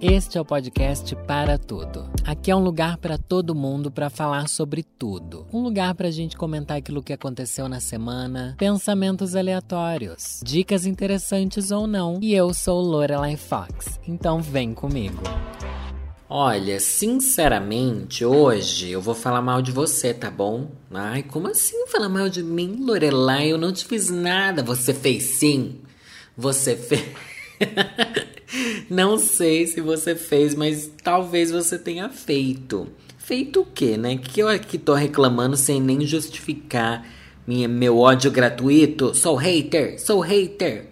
Este é o podcast Para Tudo. Aqui é um lugar para todo mundo para falar sobre tudo. Um lugar para a gente comentar aquilo que aconteceu na semana, pensamentos aleatórios, dicas interessantes ou não. E eu sou Lorelai Fox, então vem comigo. Olha, sinceramente, hoje eu vou falar mal de você, tá bom? Ai, como assim falar mal de mim, Lorelai? Eu não te fiz nada. Você fez sim. Você fez. Não sei se você fez, mas talvez você tenha feito. Feito o quê, né? Que eu aqui tô reclamando sem nem justificar minha, meu ódio gratuito. Sou hater, sou hater.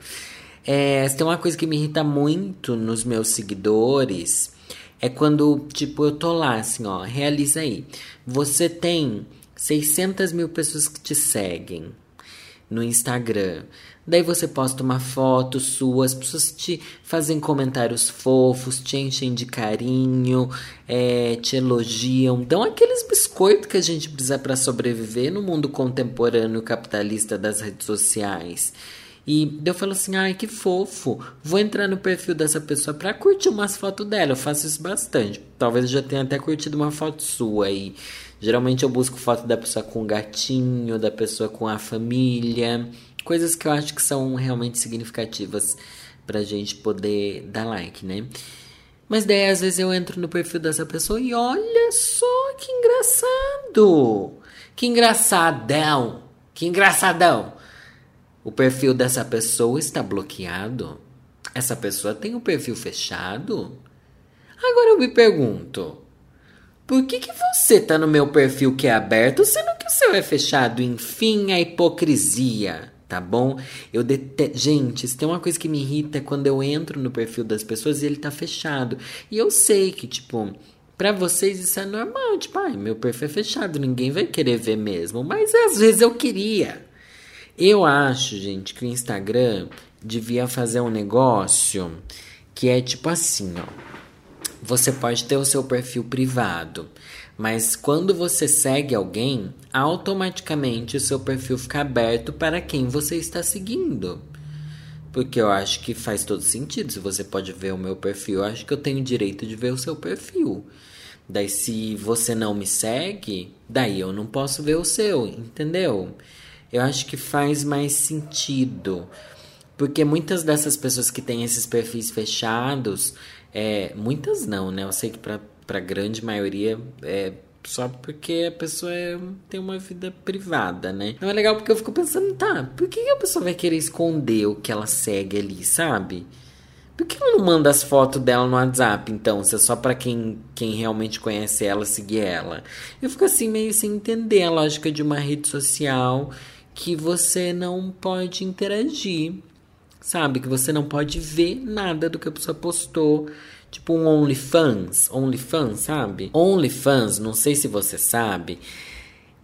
É, tem uma coisa que me irrita muito nos meus seguidores. É quando, tipo, eu tô lá, assim, ó, realiza aí. Você tem 600 mil pessoas que te seguem no Instagram. Daí você posta uma foto sua, as pessoas te fazem comentários fofos, te enchem de carinho, é, te elogiam, dão aqueles biscoitos que a gente precisa para sobreviver no mundo contemporâneo capitalista das redes sociais. E eu falo assim, ai que fofo, vou entrar no perfil dessa pessoa para curtir umas fotos dela. Eu faço isso bastante. Talvez eu já tenha até curtido uma foto sua aí. Geralmente eu busco foto da pessoa com o gatinho, da pessoa com a família coisas que eu acho que são realmente significativas pra gente poder dar like, né? Mas daí às vezes eu entro no perfil dessa pessoa e olha só que engraçado! Que engraçadão! Que engraçadão! O perfil dessa pessoa está bloqueado? Essa pessoa tem o perfil fechado? Agora eu me pergunto, por que, que você tá no meu perfil que é aberto, sendo que o seu é fechado? Enfim, a hipocrisia tá bom? Eu. Gente, se tem uma coisa que me irrita é quando eu entro no perfil das pessoas e ele tá fechado. E eu sei que, tipo, para vocês isso é normal, tipo, ai, meu perfil é fechado, ninguém vai querer ver mesmo. Mas às vezes eu queria. Eu acho, gente, que o Instagram devia fazer um negócio que é tipo assim, ó. Você pode ter o seu perfil privado. Mas quando você segue alguém, automaticamente o seu perfil fica aberto para quem você está seguindo. Porque eu acho que faz todo sentido. Se você pode ver o meu perfil, eu acho que eu tenho direito de ver o seu perfil. Daí, se você não me segue, daí eu não posso ver o seu, entendeu? Eu acho que faz mais sentido. Porque muitas dessas pessoas que têm esses perfis fechados, é, muitas não, né? Eu sei que para para grande maioria é só porque a pessoa é, tem uma vida privada, né? Não é legal porque eu fico pensando, tá, por que a pessoa vai querer esconder o que ela segue ali, sabe? Por que ela não manda as fotos dela no WhatsApp, então? Se é só para quem, quem realmente conhece ela seguir ela. Eu fico assim, meio sem entender a lógica de uma rede social que você não pode interagir, sabe? Que você não pode ver nada do que a pessoa postou Tipo um OnlyFans, OnlyFans, sabe? OnlyFans, não sei se você sabe,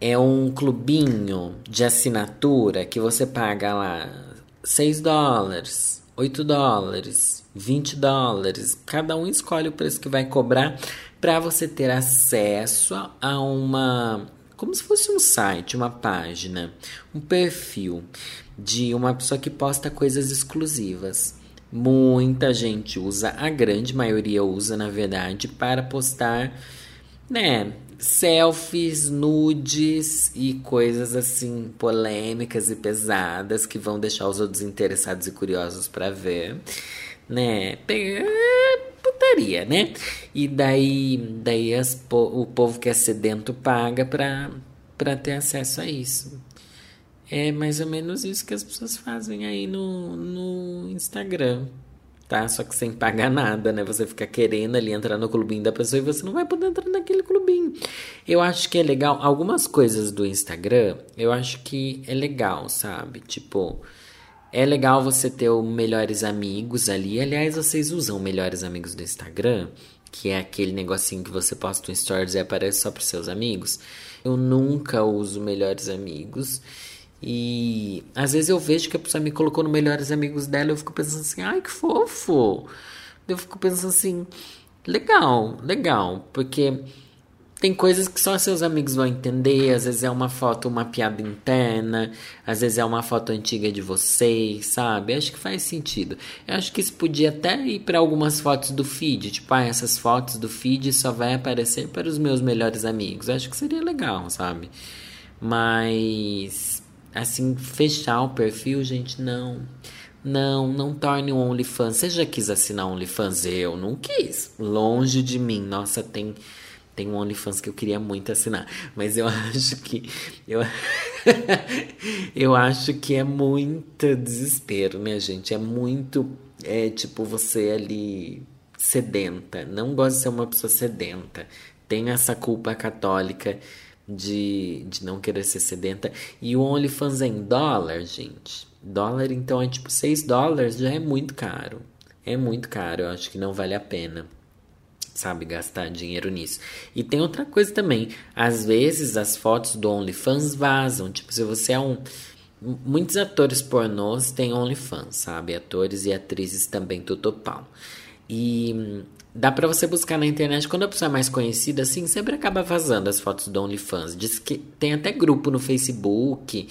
é um clubinho de assinatura que você paga lá 6 dólares, 8 dólares, 20 dólares. Cada um escolhe o preço que vai cobrar para você ter acesso a uma como se fosse um site, uma página, um perfil de uma pessoa que posta coisas exclusivas. Muita gente usa, a grande maioria usa, na verdade, para postar, né, selfies, nudes e coisas assim polêmicas e pesadas que vão deixar os outros interessados e curiosos para ver, né? Putaria, né? E daí, daí as, o povo que é sedento paga para para ter acesso a isso. É mais ou menos isso que as pessoas fazem aí no, no Instagram, tá? Só que sem pagar nada, né? Você fica querendo ali entrar no clubinho da pessoa e você não vai poder entrar naquele clubinho. Eu acho que é legal. Algumas coisas do Instagram, eu acho que é legal, sabe? Tipo, é legal você ter o melhores amigos ali. Aliás, vocês usam melhores amigos do Instagram, que é aquele negocinho que você posta um stories e aparece só para seus amigos. Eu nunca uso melhores amigos. E às vezes eu vejo que a pessoa me colocou no melhores amigos dela, eu fico pensando assim, ai que fofo. Eu fico pensando assim, legal, legal, porque tem coisas que só seus amigos vão entender. Às vezes é uma foto, uma piada interna. Às vezes é uma foto antiga de vocês, sabe? Acho que faz sentido. Eu acho que isso podia até ir para algumas fotos do feed. Tipo, ah, essas fotos do feed só vai aparecer para os meus melhores amigos. Eu acho que seria legal, sabe? Mas, assim, fechar o perfil, gente, não. Não, não torne um OnlyFans. Você já quis assinar um OnlyFans? Eu não quis. Longe de mim. Nossa, tem tem um OnlyFans que eu queria muito assinar, mas eu acho que eu eu acho que é muito desespero, né, gente? É muito é tipo você ali sedenta. Não gosto de ser uma pessoa sedenta. Tem essa culpa católica de, de não querer ser sedenta. E o OnlyFans é em dólar, gente. Dólar, então, é tipo 6 dólares, já é muito caro. É muito caro, eu acho que não vale a pena sabe, gastar dinheiro nisso. E tem outra coisa também, às vezes as fotos do OnlyFans vazam, tipo, se você é um muitos atores pornôs têm OnlyFans, sabe? Atores e atrizes também pau. E dá para você buscar na internet quando a pessoa é mais conhecida, assim, sempre acaba vazando as fotos do OnlyFans. Diz que tem até grupo no Facebook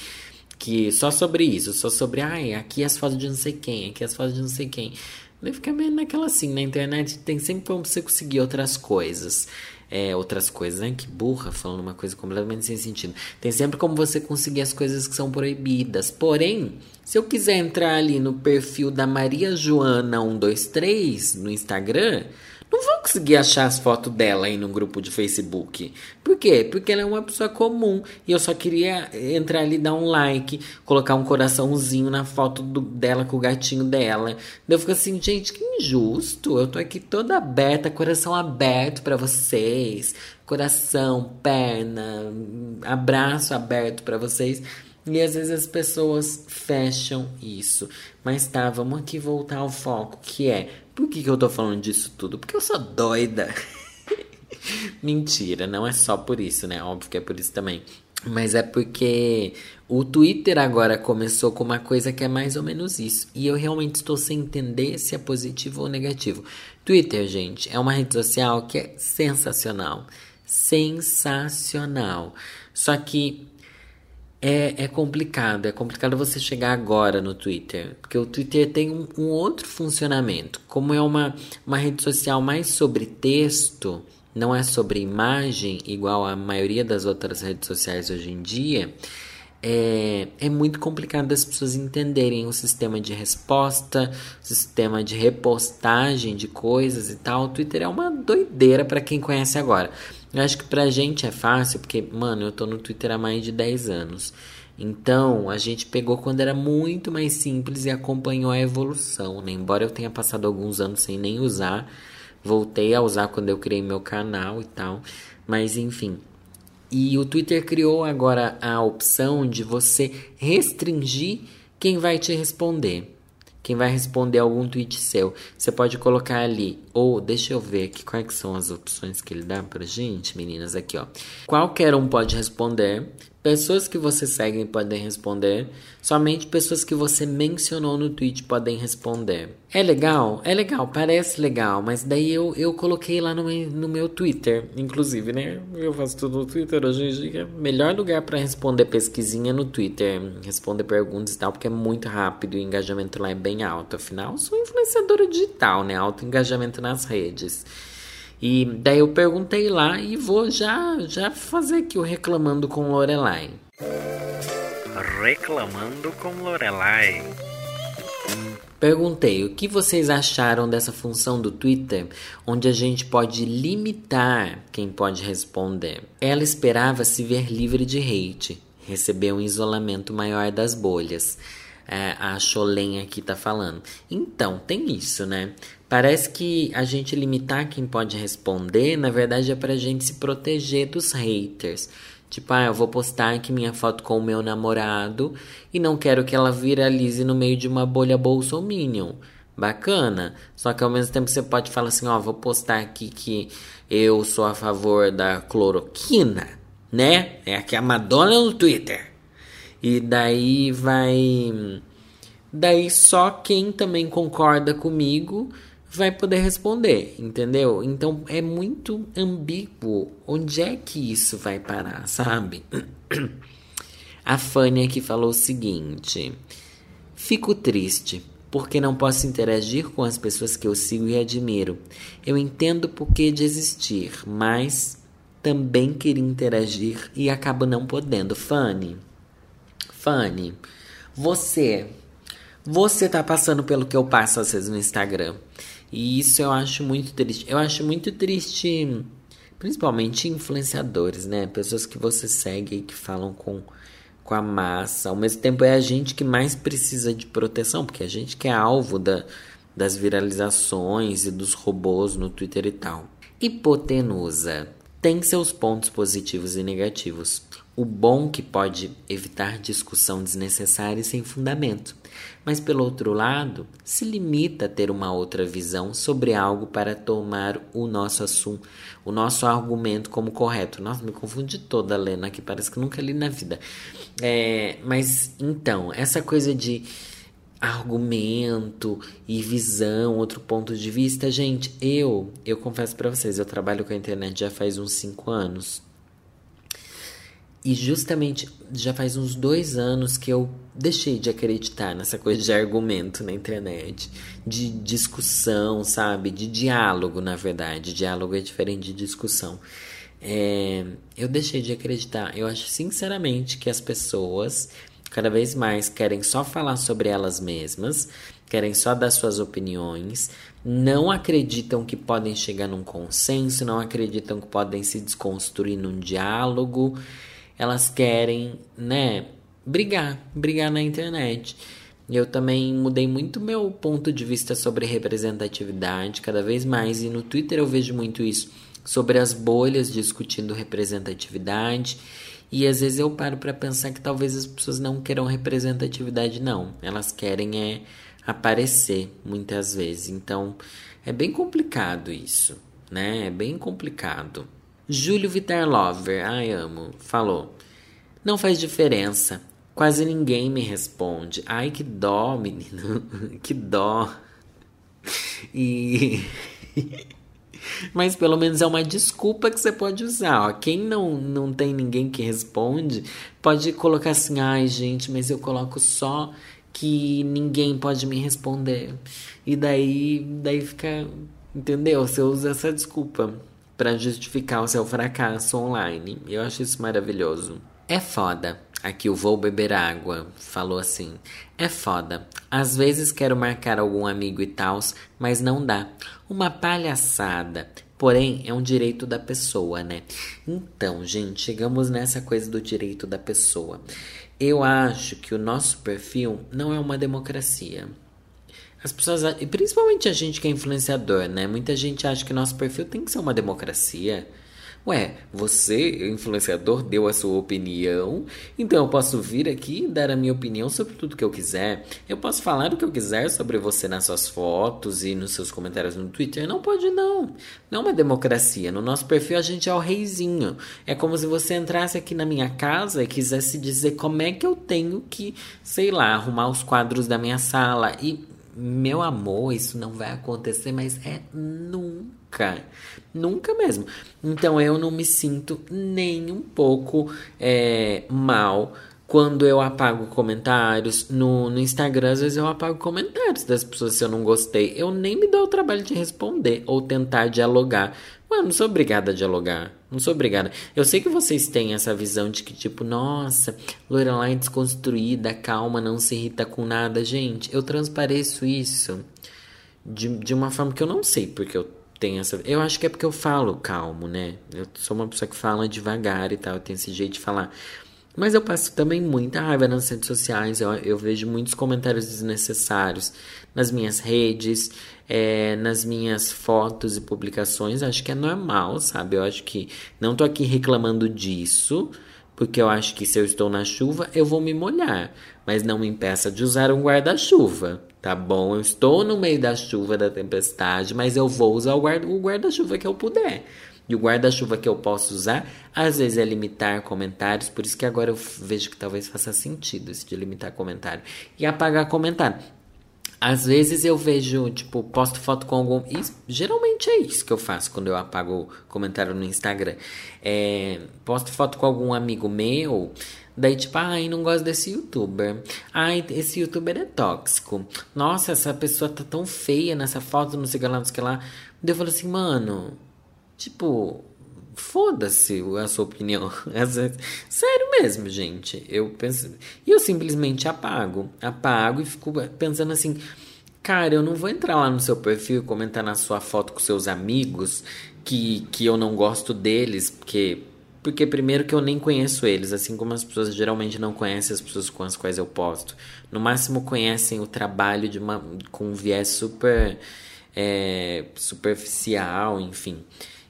que só sobre isso, só sobre, ai, aqui as fotos de não sei quem, aqui as fotos de não sei quem. Daí fica meio naquela assim, na internet tem sempre como você conseguir outras coisas. É, outras coisas, né? Que burra, falando uma coisa completamente sem sentido. Tem sempre como você conseguir as coisas que são proibidas. Porém, se eu quiser entrar ali no perfil da Maria Joana 123 no Instagram, não vou conseguir achar as fotos dela aí no grupo de Facebook. Por quê? Porque ela é uma pessoa comum e eu só queria entrar ali, dar um like, colocar um coraçãozinho na foto do, dela com o gatinho dela. Daí eu fico assim, gente, que injusto. Eu tô aqui toda aberta, coração aberto para vocês. Coração, perna, abraço aberto para vocês. E às vezes as pessoas fecham isso. Mas tá, vamos aqui voltar ao foco, que é por que, que eu tô falando disso tudo? Porque eu sou doida. Mentira, não é só por isso, né? Óbvio que é por isso também. Mas é porque o Twitter agora começou com uma coisa que é mais ou menos isso. E eu realmente estou sem entender se é positivo ou negativo. Twitter, gente, é uma rede social que é sensacional. Sensacional. Só que é, é complicado, é complicado você chegar agora no Twitter, porque o Twitter tem um, um outro funcionamento. Como é uma, uma rede social mais sobre texto, não é sobre imagem, igual a maioria das outras redes sociais hoje em dia, é, é muito complicado das pessoas entenderem o sistema de resposta, o sistema de repostagem de coisas e tal. O Twitter é uma doideira para quem conhece agora. Eu acho que pra gente é fácil, porque, mano, eu tô no Twitter há mais de 10 anos. Então, a gente pegou quando era muito mais simples e acompanhou a evolução, né? Embora eu tenha passado alguns anos sem nem usar, voltei a usar quando eu criei meu canal e tal. Mas, enfim. E o Twitter criou agora a opção de você restringir quem vai te responder quem vai responder algum tweet seu. Você pode colocar ali, ou deixa eu ver aqui quais são as opções que ele dá pra gente, meninas, aqui ó. Qualquer um pode responder, Pessoas que você segue podem responder. Somente pessoas que você mencionou no tweet podem responder. É legal? É legal, parece legal, mas daí eu, eu coloquei lá no meu, no meu Twitter, inclusive, né? Eu faço tudo no Twitter hoje em dia. Melhor lugar para responder pesquisinha no Twitter, responder perguntas e tal, porque é muito rápido e o engajamento lá é bem alto. Afinal, sou influenciadora digital, né? Alto engajamento nas redes. E daí eu perguntei lá e vou já já fazer aqui o reclamando com Lorelai. Reclamando com Lorelai. Perguntei o que vocês acharam dessa função do Twitter, onde a gente pode limitar quem pode responder. Ela esperava se ver livre de hate, receber um isolamento maior das bolhas. É, a Cholen aqui tá falando. Então, tem isso, né? Parece que a gente limitar quem pode responder, na verdade é pra gente se proteger dos haters. Tipo, ah, eu vou postar aqui minha foto com o meu namorado e não quero que ela viralize no meio de uma bolha bolsominion. Bacana. Só que ao mesmo tempo você pode falar assim, ó, vou postar aqui que eu sou a favor da cloroquina, né? É aqui a Madonna no Twitter. E daí vai. Daí só quem também concorda comigo vai poder responder, entendeu? Então é muito ambíguo onde é que isso vai parar, sabe? A Fanny aqui falou o seguinte: Fico triste porque não posso interagir com as pessoas que eu sigo e admiro. Eu entendo por que de existir, mas também queria interagir e acabo não podendo. Fanny, Fanny, você, você tá passando pelo que eu passo às vezes no Instagram. E isso eu acho muito triste. Eu acho muito triste, principalmente influenciadores, né? Pessoas que você segue e que falam com, com a massa. Ao mesmo tempo, é a gente que mais precisa de proteção, porque a gente que é alvo da, das viralizações e dos robôs no Twitter e tal. Hipotenusa tem seus pontos positivos e negativos. O bom que pode evitar discussão desnecessária e sem fundamento, mas pelo outro lado, se limita a ter uma outra visão sobre algo para tomar o nosso assunto, o nosso argumento como correto. Nossa, me confundi toda lendo aqui, parece que nunca li na vida. É, mas então, essa coisa de argumento e visão, outro ponto de vista, gente, eu, eu confesso para vocês, eu trabalho com a internet já faz uns 5 anos. E justamente já faz uns dois anos que eu deixei de acreditar nessa coisa de argumento na internet, de discussão, sabe? De diálogo, na verdade. Diálogo é diferente de discussão. É, eu deixei de acreditar. Eu acho sinceramente que as pessoas cada vez mais querem só falar sobre elas mesmas, querem só dar suas opiniões, não acreditam que podem chegar num consenso, não acreditam que podem se desconstruir num diálogo elas querem, né, brigar, brigar na internet. Eu também mudei muito meu ponto de vista sobre representatividade, cada vez mais, e no Twitter eu vejo muito isso, sobre as bolhas discutindo representatividade. E às vezes eu paro para pensar que talvez as pessoas não queiram representatividade, não. Elas querem é aparecer muitas vezes. Então é bem complicado isso, né? É bem complicado. Júlio Vitar Lover, ai amo, falou. Não faz diferença. Quase ninguém me responde. Ai, que dó, menino. que dó. E. Mas pelo menos é uma desculpa que você pode usar. Ó. Quem não, não tem ninguém que responde, pode colocar assim: ai, gente, mas eu coloco só que ninguém pode me responder. E daí, daí fica. Entendeu? Você usa essa desculpa para justificar o seu fracasso online. Eu acho isso maravilhoso. É foda. Aqui o Vou Beber Água falou assim: É foda. Às vezes quero marcar algum amigo e tals, mas não dá. Uma palhaçada. Porém, é um direito da pessoa, né? Então, gente, chegamos nessa coisa do direito da pessoa. Eu acho que o nosso perfil não é uma democracia. As pessoas, e principalmente a gente que é influenciador, né? Muita gente acha que nosso perfil tem que ser uma democracia. Ué, você, influenciador, deu a sua opinião, então eu posso vir aqui e dar a minha opinião sobre tudo que eu quiser. Eu posso falar o que eu quiser sobre você nas suas fotos e nos seus comentários no Twitter. Não pode, não. Não é uma democracia. No nosso perfil a gente é o reizinho. É como se você entrasse aqui na minha casa e quisesse dizer como é que eu tenho que, sei lá, arrumar os quadros da minha sala. E meu amor, isso não vai acontecer, mas é nunca. Nunca mesmo. Então eu não me sinto nem um pouco é, mal quando eu apago comentários. No, no Instagram, às vezes eu apago comentários das pessoas se eu não gostei. Eu nem me dou o trabalho de responder ou tentar dialogar. Mano, não sou obrigada a dialogar. Não sou obrigada. Eu sei que vocês têm essa visão de que, tipo, nossa, Lorelai desconstruída, calma, não se irrita com nada. Gente, eu transpareço isso de, de uma forma que eu não sei porque eu tenho essa. Eu acho que é porque eu falo calmo, né? Eu sou uma pessoa que fala devagar e tal, eu tenho esse jeito de falar. Mas eu passo também muita raiva nas redes sociais. Eu, eu vejo muitos comentários desnecessários nas minhas redes é, nas minhas fotos e publicações, acho que é normal, sabe? Eu acho que não tô aqui reclamando disso, porque eu acho que se eu estou na chuva, eu vou me molhar. Mas não me impeça de usar um guarda-chuva, tá bom? Eu estou no meio da chuva, da tempestade, mas eu vou usar o guarda-chuva que eu puder. E o guarda-chuva que eu posso usar, às vezes é limitar comentários, por isso que agora eu vejo que talvez faça sentido esse de limitar comentário. E apagar comentário. Às vezes eu vejo, tipo, posto foto com algum. E geralmente é isso que eu faço quando eu apago comentário no Instagram. É, posto foto com algum amigo meu. Daí, tipo, ai, não gosto desse youtuber. Ai, esse youtuber é tóxico. Nossa, essa pessoa tá tão feia nessa foto, não sei o que lá, não sei o que lá. Daí eu falo assim, mano, tipo, foda-se a sua opinião. Sério mesmo, gente. Eu penso. E eu simplesmente apago. Apago e fico pensando assim. Cara, eu não vou entrar lá no seu perfil e comentar na sua foto com seus amigos que, que eu não gosto deles, porque. Porque primeiro que eu nem conheço eles, assim como as pessoas geralmente não conhecem as pessoas com as quais eu posto. No máximo conhecem o trabalho de uma com um viés super é, superficial, enfim.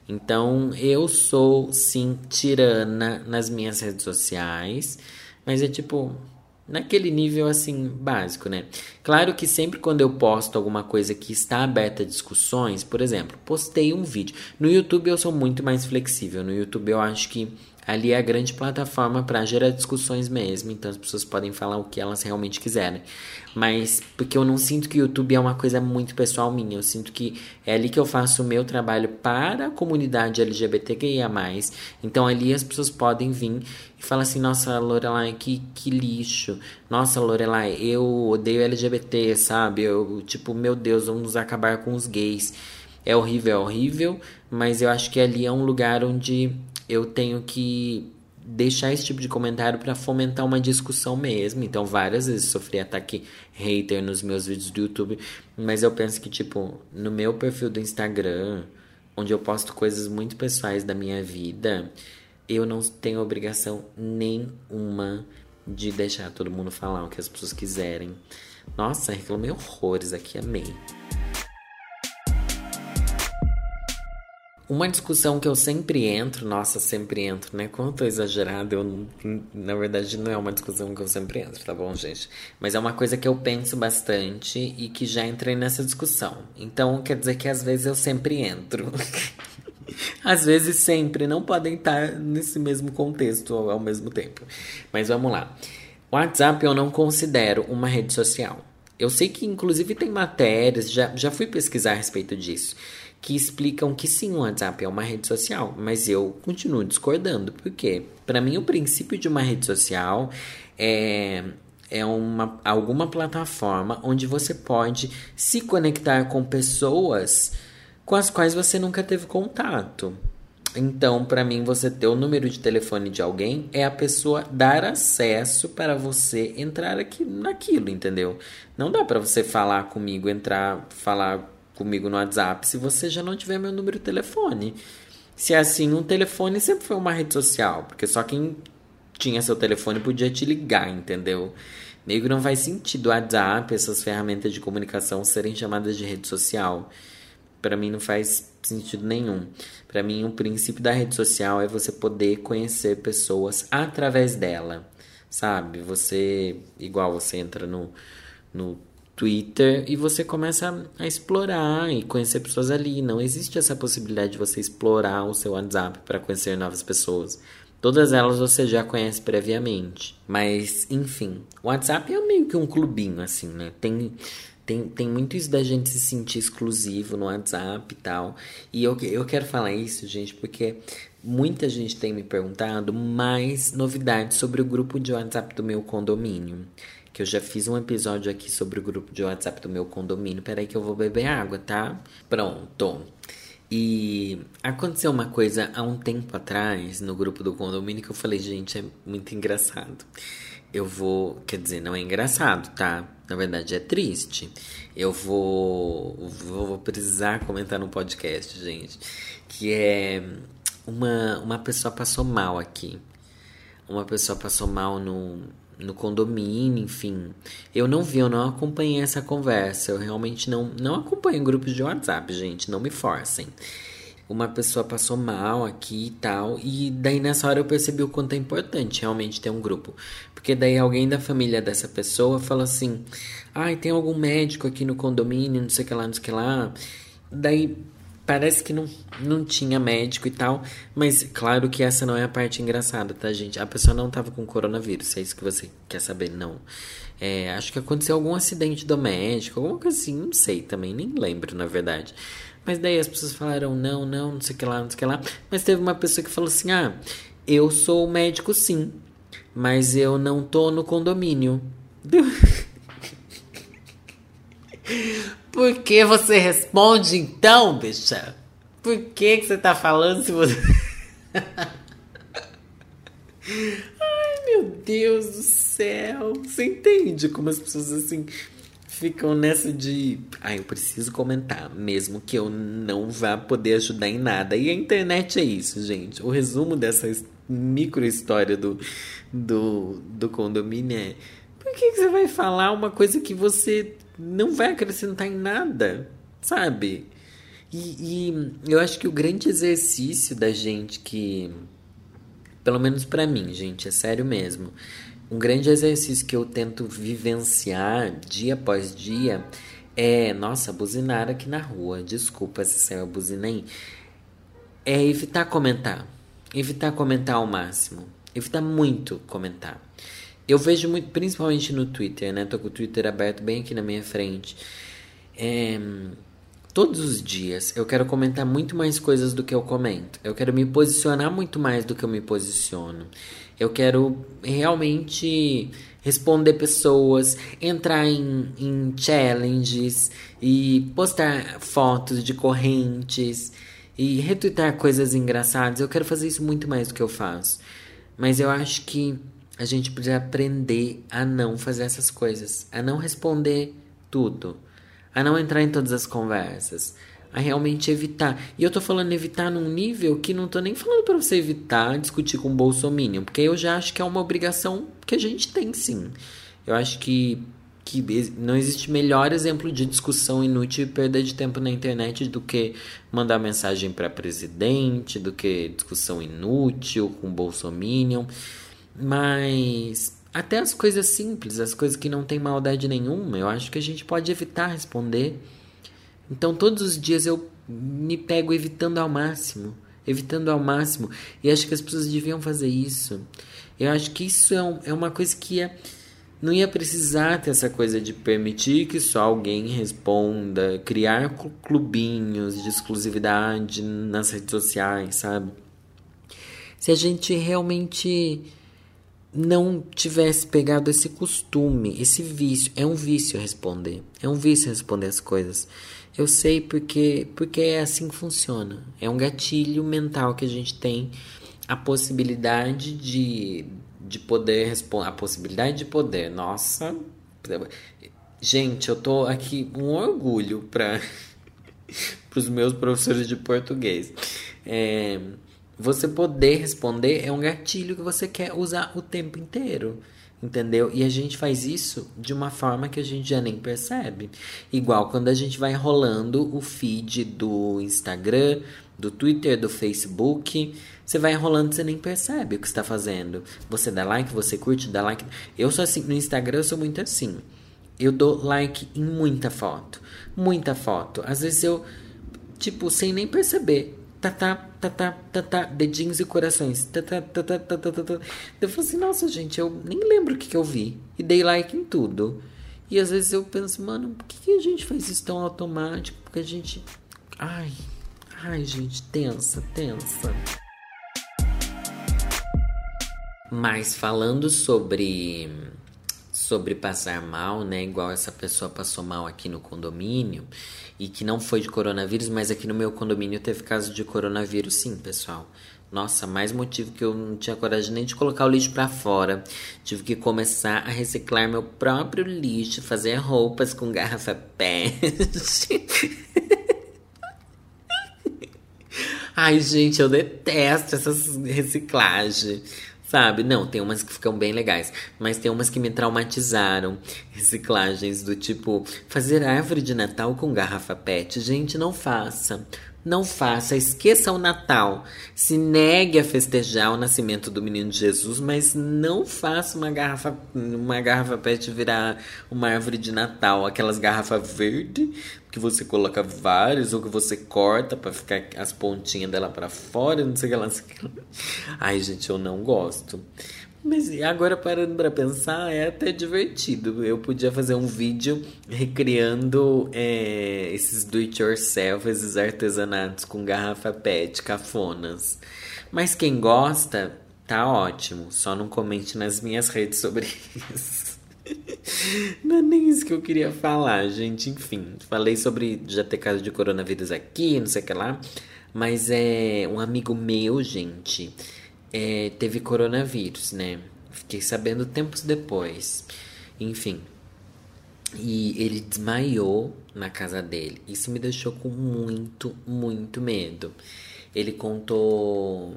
Então, eu sou sim tirana nas minhas redes sociais, mas é tipo naquele nível assim básico, né? Claro que sempre quando eu posto alguma coisa que está aberta a discussões, por exemplo, postei um vídeo. No YouTube eu sou muito mais flexível. No YouTube eu acho que ali é a grande plataforma para gerar discussões mesmo, então as pessoas podem falar o que elas realmente quiserem. Mas porque eu não sinto que o YouTube é uma coisa muito pessoal minha, eu sinto que é ali que eu faço o meu trabalho para a comunidade LGBTQIA+. Então ali as pessoas podem vir e falar assim: "Nossa, Lorelai, que que lixo. Nossa, Lorelai, eu odeio LGBT, sabe? Eu tipo, meu Deus, vamos acabar com os gays." É horrível, é horrível, mas eu acho que ali é um lugar onde eu tenho que deixar esse tipo de comentário para fomentar uma discussão mesmo. Então, várias vezes sofri ataque hater nos meus vídeos do YouTube, mas eu penso que, tipo, no meu perfil do Instagram, onde eu posto coisas muito pessoais da minha vida, eu não tenho obrigação nenhuma de deixar todo mundo falar o que as pessoas quiserem. Nossa, reclamei horrores aqui, amei. Uma discussão que eu sempre entro, nossa, sempre entro, né? Quando eu tô exagerado, eu, na verdade não é uma discussão que eu sempre entro, tá bom, gente? Mas é uma coisa que eu penso bastante e que já entrei nessa discussão. Então quer dizer que às vezes eu sempre entro. às vezes sempre, não podem estar nesse mesmo contexto ao, mesmo tempo. Mas vamos lá. WhatsApp eu não considero uma rede social. Eu sei que inclusive tem matérias, já, já fui pesquisar a respeito disso que explicam que sim, o WhatsApp é uma rede social, mas eu continuo discordando, porque para mim o princípio de uma rede social é é uma, alguma plataforma onde você pode se conectar com pessoas com as quais você nunca teve contato. Então, para mim, você ter o número de telefone de alguém é a pessoa dar acesso para você entrar aqui naquilo, entendeu? Não dá para você falar comigo, entrar, falar comigo no WhatsApp se você já não tiver meu número de telefone. Se é assim, um telefone sempre foi uma rede social, porque só quem tinha seu telefone podia te ligar, entendeu? Meio que não faz sentido o WhatsApp, essas ferramentas de comunicação serem chamadas de rede social. Para mim não faz sentido nenhum. Para mim, o princípio da rede social é você poder conhecer pessoas através dela, sabe? Você, igual você entra no, no Twitter e você começa a explorar e conhecer pessoas ali. Não existe essa possibilidade de você explorar o seu WhatsApp para conhecer novas pessoas. Todas elas você já conhece previamente. Mas, enfim, o WhatsApp é meio que um clubinho, assim, né? Tem, tem, tem muito isso da gente se sentir exclusivo no WhatsApp e tal. E eu, eu quero falar isso, gente, porque muita gente tem me perguntado mais novidades sobre o grupo de WhatsApp do meu condomínio que eu já fiz um episódio aqui sobre o grupo de WhatsApp do meu condomínio. Peraí que eu vou beber água, tá? Pronto. E aconteceu uma coisa há um tempo atrás no grupo do condomínio que eu falei, gente, é muito engraçado. Eu vou, quer dizer, não é engraçado, tá? Na verdade é triste. Eu vou, vou precisar comentar no podcast, gente, que é uma uma pessoa passou mal aqui. Uma pessoa passou mal no no condomínio, enfim. Eu não vi, eu não acompanhei essa conversa. Eu realmente não, não acompanho grupos de WhatsApp, gente. Não me forcem. Uma pessoa passou mal aqui e tal. E daí nessa hora eu percebi o quanto é importante realmente ter um grupo. Porque daí alguém da família dessa pessoa fala assim: ai, ah, tem algum médico aqui no condomínio, não sei o que lá, não sei o que lá. Daí Parece que não, não tinha médico e tal, mas claro que essa não é a parte engraçada, tá, gente? A pessoa não tava com coronavírus, é isso que você quer saber, não. É, acho que aconteceu algum acidente doméstico, alguma coisa assim, não sei também, nem lembro na verdade. Mas daí as pessoas falaram não, não, não sei o que lá, não sei o que lá. Mas teve uma pessoa que falou assim: ah, eu sou médico sim, mas eu não tô no condomínio. Por que você responde então, bicha? Por que, que você tá falando se você. Ai, meu Deus do céu. Você entende como as pessoas assim ficam nessa de. Ah, eu preciso comentar, mesmo que eu não vá poder ajudar em nada. E a internet é isso, gente. O resumo dessa micro história do, do, do condomínio é. Por que, que você vai falar uma coisa que você não vai acrescentar em nada? Sabe? E, e eu acho que o grande exercício da gente que. Pelo menos para mim, gente, é sério mesmo um grande exercício que eu tento vivenciar dia após dia é, nossa, buzinar aqui na rua. Desculpa se saiu a buzina aí. É evitar comentar. Evitar comentar ao máximo. Evitar muito comentar. Eu vejo muito, principalmente no Twitter, né? Tô com o Twitter aberto bem aqui na minha frente. É, todos os dias eu quero comentar muito mais coisas do que eu comento. Eu quero me posicionar muito mais do que eu me posiciono. Eu quero realmente responder pessoas, entrar em, em challenges e postar fotos de correntes e retweetar coisas engraçadas. Eu quero fazer isso muito mais do que eu faço. Mas eu acho que a gente precisa aprender a não fazer essas coisas, a não responder tudo, a não entrar em todas as conversas, a realmente evitar. E eu tô falando evitar num nível que não tô nem falando para você evitar discutir com o Bolsonaro, porque eu já acho que é uma obrigação que a gente tem sim. Eu acho que, que não existe melhor exemplo de discussão inútil e perda de tempo na internet do que mandar mensagem para presidente, do que discussão inútil com Bolsonaro. Mas até as coisas simples, as coisas que não tem maldade nenhuma, eu acho que a gente pode evitar responder. Então todos os dias eu me pego evitando ao máximo, evitando ao máximo. E acho que as pessoas deviam fazer isso. Eu acho que isso é, um, é uma coisa que ia, não ia precisar ter essa coisa de permitir que só alguém responda, criar clubinhos de exclusividade nas redes sociais, sabe? Se a gente realmente não tivesse pegado esse costume, esse vício, é um vício responder, é um vício responder as coisas. Eu sei porque, porque é assim que funciona. É um gatilho mental que a gente tem a possibilidade de, de poder responder. A possibilidade de poder. Nossa. Gente, eu tô aqui um orgulho para os meus professores de português. É, você poder responder é um gatilho que você quer usar o tempo inteiro entendeu? E a gente faz isso de uma forma que a gente já nem percebe. Igual quando a gente vai rolando o feed do Instagram, do Twitter, do Facebook, você vai enrolando, você nem percebe o que está fazendo. Você dá like, você curte, dá like. Eu sou assim, no Instagram eu sou muito assim. Eu dou like em muita foto, muita foto. Às vezes eu tipo sem nem perceber tá, tá, tá, tá, tá, dedinhos e corações. Tá, tá, tá, tá, tá, tá, tá. Eu falei assim, nossa, gente, eu nem lembro o que, que eu vi. E dei like em tudo. E às vezes eu penso, mano, por que, que a gente faz isso tão automático? Porque a gente. Ai, ai, gente, tensa, tensa. Mas falando sobre sobre passar mal, né? Igual essa pessoa passou mal aqui no condomínio e que não foi de coronavírus, mas aqui no meu condomínio teve caso de coronavírus, sim, pessoal. Nossa, mais motivo que eu não tinha coragem nem de colocar o lixo para fora. Tive que começar a reciclar meu próprio lixo, fazer roupas com garrafa PET. Ai, gente, eu detesto essas reciclagens sabe? Não, tem umas que ficam bem legais, mas tem umas que me traumatizaram. Reciclagens do tipo fazer árvore de Natal com garrafa PET. Gente, não faça. Não faça, esqueça o Natal. Se negue a festejar o nascimento do menino Jesus, mas não faça uma garrafa, uma garrafa PET virar uma árvore de Natal, aquelas garrafas verde que você coloca vários ou que você corta para ficar as pontinhas dela para fora, não sei o que lá. Ai, gente, eu não gosto. Mas agora parando pra pensar, é até divertido. Eu podia fazer um vídeo recriando é, esses do it yourself, esses artesanatos com garrafa PET, cafonas. Mas quem gosta, tá ótimo. Só não comente nas minhas redes sobre isso. Não é nem isso que eu queria falar, gente. Enfim, falei sobre já ter caso de coronavírus aqui, não sei o que lá. Mas é um amigo meu, gente é, teve coronavírus, né? Fiquei sabendo tempos depois. Enfim. E ele desmaiou na casa dele. Isso me deixou com muito, muito medo. Ele contou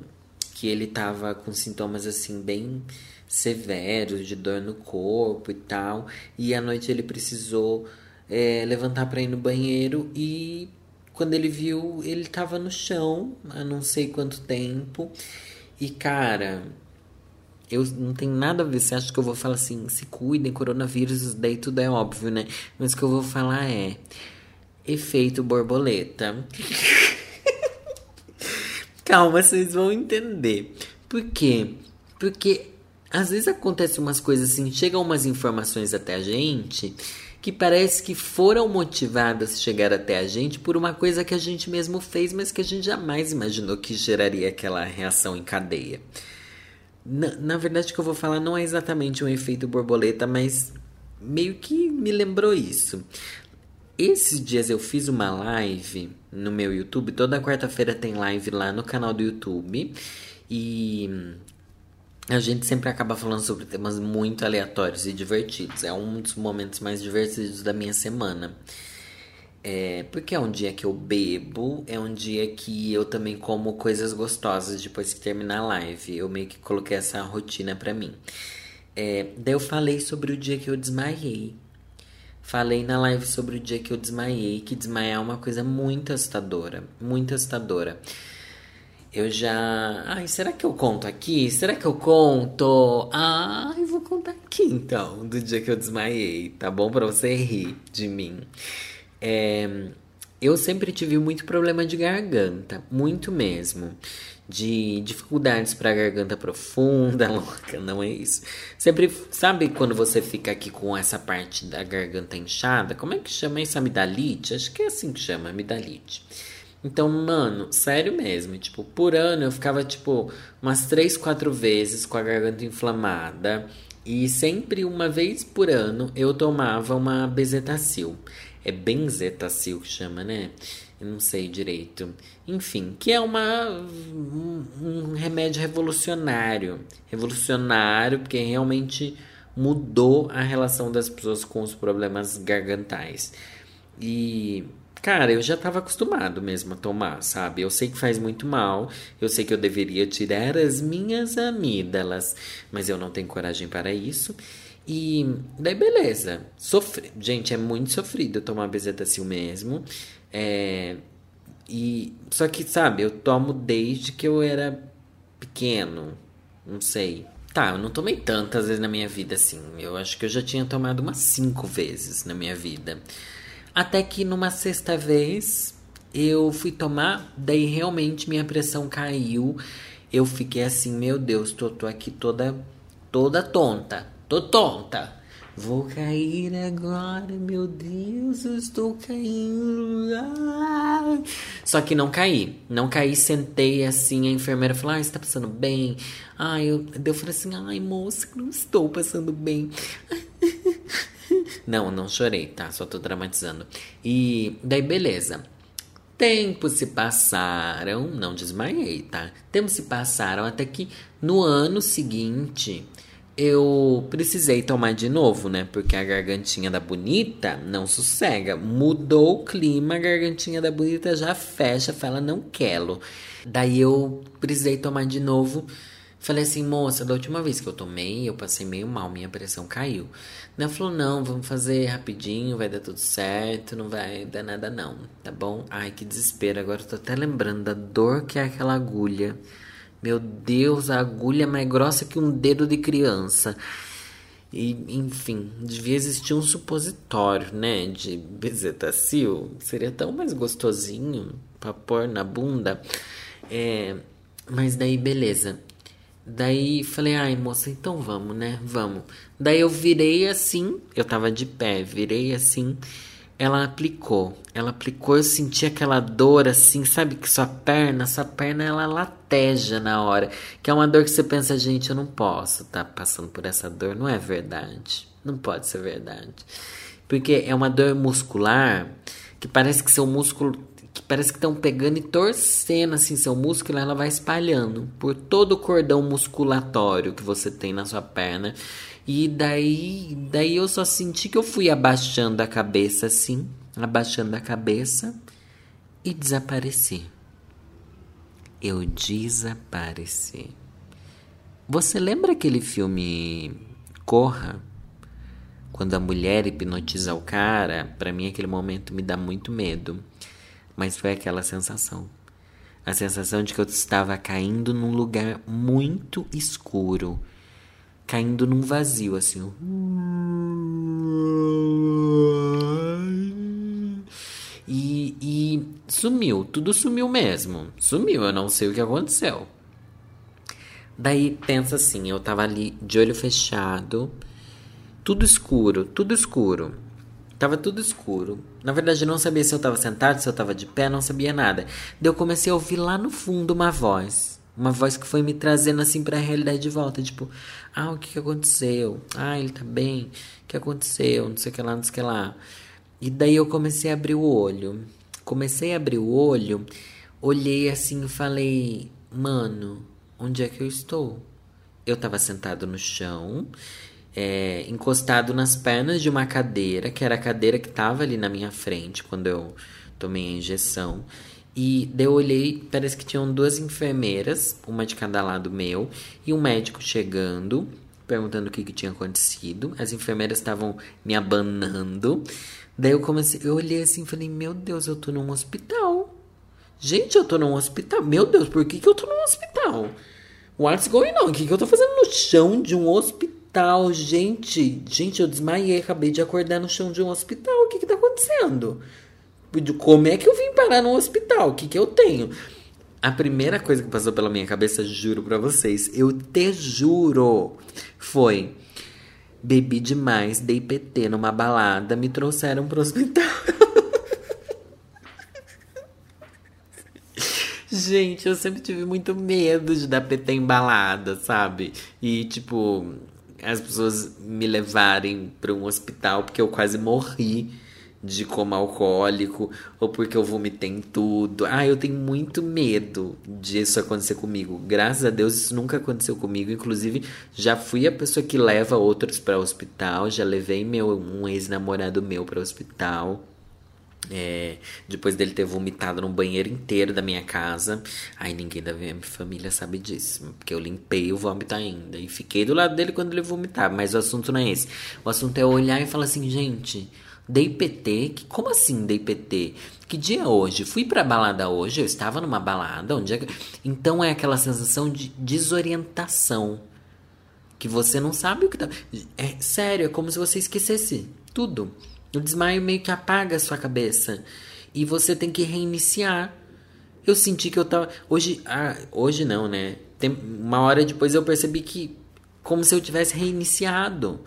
que ele tava com sintomas assim bem severos de dor no corpo e tal. E à noite ele precisou é, levantar para ir no banheiro e quando ele viu, ele tava no chão há não sei quanto tempo. E cara, eu não tenho nada a ver. Você acha que eu vou falar assim, se cuidem, coronavírus, daí tudo é óbvio, né? Mas o que eu vou falar é efeito borboleta. Calma, vocês vão entender. Por quê? Porque às vezes acontece umas coisas assim, chegam umas informações até a gente que parece que foram motivadas a chegar até a gente por uma coisa que a gente mesmo fez, mas que a gente jamais imaginou que geraria aquela reação em cadeia. Na, na verdade, o que eu vou falar não é exatamente um efeito borboleta, mas meio que me lembrou isso. Esses dias eu fiz uma live no meu YouTube. Toda quarta-feira tem live lá no canal do YouTube. E a gente sempre acaba falando sobre temas muito aleatórios e divertidos. É um dos momentos mais divertidos da minha semana. É, porque é um dia que eu bebo, é um dia que eu também como coisas gostosas depois que terminar a live. Eu meio que coloquei essa rotina pra mim. É, daí eu falei sobre o dia que eu desmaiei. Falei na live sobre o dia que eu desmaiei, que desmaiar é uma coisa muito assustadora, muito assustadora. Eu já. Ai, será que eu conto aqui? Será que eu conto? Ai, vou contar aqui então, do dia que eu desmaiei, tá bom? Pra você rir de mim. É, eu sempre tive muito problema de garganta, muito mesmo. De dificuldades para garganta profunda, louca, não é isso. Sempre, sabe quando você fica aqui com essa parte da garganta inchada? Como é que chama isso? Amidalite? Acho que é assim que chama, amidalite. Então, mano, sério mesmo. Tipo, por ano eu ficava, tipo, umas três, quatro vezes com a garganta inflamada. E sempre uma vez por ano eu tomava uma bezetacil. É benzetacil que chama, né? Eu não sei direito. Enfim, que é uma, um, um remédio revolucionário. Revolucionário porque realmente mudou a relação das pessoas com os problemas gargantais. E Cara, eu já tava acostumado mesmo a tomar, sabe? Eu sei que faz muito mal, eu sei que eu deveria tirar as minhas amígdalas, mas eu não tenho coragem para isso. E daí, beleza. Sofri... Gente, é muito sofrido tomar bezetacil mesmo. É... E... Só que, sabe, eu tomo desde que eu era pequeno. Não sei. Tá, eu não tomei tantas vezes na minha vida assim. Eu acho que eu já tinha tomado umas cinco vezes na minha vida. Até que numa sexta vez eu fui tomar, daí realmente minha pressão caiu. Eu fiquei assim, meu Deus, tô, tô aqui toda toda tonta. Tô tonta. Vou cair agora, meu Deus, eu estou caindo. Ah. Só que não caí. Não caí, sentei assim. A enfermeira falou: Ah, você tá passando bem? Ai, eu, eu falei assim: Ai, moça, não estou passando bem. Não, não chorei, tá? Só tô dramatizando. E daí, beleza. Tempos se passaram, não desmaiei, tá? Tempos se passaram até que no ano seguinte eu precisei tomar de novo, né? Porque a gargantinha da bonita não sossega. Mudou o clima, a gargantinha da bonita já fecha, fala não quero. Daí eu precisei tomar de novo. Falei assim, moça, da última vez que eu tomei, eu passei meio mal, minha pressão caiu. Ela falou, não, vamos fazer rapidinho, vai dar tudo certo, não vai dar nada não, tá bom? Ai, que desespero, agora eu tô até lembrando da dor que é aquela agulha. Meu Deus, a agulha é mais grossa que um dedo de criança. E, enfim, devia existir um supositório, né, de bezetacil. Seria tão mais gostosinho pra pôr na bunda. É, mas daí, beleza. Daí falei, ai moça, então vamos, né? Vamos. Daí eu virei assim, eu tava de pé, virei assim. Ela aplicou, ela aplicou, eu senti aquela dor assim, sabe que sua perna, sua perna ela lateja na hora, que é uma dor que você pensa, gente, eu não posso tá passando por essa dor, não é verdade, não pode ser verdade, porque é uma dor muscular que parece que seu músculo parece que estão pegando e torcendo assim seu músculo, ela vai espalhando por todo o cordão musculatório que você tem na sua perna. E daí, daí eu só senti que eu fui abaixando a cabeça assim, abaixando a cabeça e desapareci. Eu desapareci. Você lembra aquele filme Corra? Quando a mulher hipnotiza o cara, para mim aquele momento me dá muito medo. Mas foi aquela sensação. A sensação de que eu estava caindo num lugar muito escuro. Caindo num vazio, assim. E, e sumiu, tudo sumiu mesmo. Sumiu, eu não sei o que aconteceu. Daí pensa assim, eu tava ali de olho fechado, tudo escuro, tudo escuro. Tava tudo escuro. Na verdade, eu não sabia se eu tava sentado, se eu tava de pé, não sabia nada. Daí eu comecei a ouvir lá no fundo uma voz. Uma voz que foi me trazendo assim para a realidade de volta. Tipo, ah, o que, que aconteceu? Ah, ele tá bem. O que aconteceu? Não sei o que lá, não sei o que lá. E daí eu comecei a abrir o olho. Comecei a abrir o olho, olhei assim e falei, mano, onde é que eu estou? Eu tava sentado no chão é, encostado nas pernas de uma cadeira, que era a cadeira que estava ali na minha frente quando eu tomei a injeção. E eu olhei, parece que tinham duas enfermeiras, uma de cada lado meu, e um médico chegando, perguntando o que, que tinha acontecido. As enfermeiras estavam me abanando. Daí eu comecei, eu olhei assim e falei, meu Deus, eu tô num hospital. Gente, eu tô num hospital. Meu Deus, por que, que eu tô num hospital? What's going on? O que, que eu tô fazendo no chão de um hospital? Hospital, gente. Gente, eu desmaiei, acabei de acordar no chão de um hospital. O que que tá acontecendo? Como é que eu vim parar no hospital? O que que eu tenho? A primeira coisa que passou pela minha cabeça, juro pra vocês, eu te juro, foi bebi demais, dei PT numa balada, me trouxeram pro hospital. Gente, eu sempre tive muito medo de dar PT em balada, sabe? E, tipo, as pessoas me levarem para um hospital porque eu quase morri de coma alcoólico ou porque eu vomitei em tudo. Ah, eu tenho muito medo disso acontecer comigo. Graças a Deus isso nunca aconteceu comigo. Inclusive, já fui a pessoa que leva outros para o hospital, já levei meu um ex-namorado meu para o hospital. É, depois dele ter vomitado no banheiro inteiro da minha casa. Aí ninguém da minha família sabe disso. Porque eu limpei o vômito ainda. E fiquei do lado dele quando ele vomitava. Mas o assunto não é esse. O assunto é olhar e falar assim, gente. Dei PT? Que, como assim dei PT? Que dia é hoje? Fui pra balada hoje, eu estava numa balada. Onde é que... Então é aquela sensação de desorientação. Que você não sabe o que tá. É sério, é como se você esquecesse tudo. O desmaio meio que apaga a sua cabeça. E você tem que reiniciar. Eu senti que eu tava. Hoje. Ah, hoje não, né? Tem... Uma hora depois eu percebi que. Como se eu tivesse reiniciado.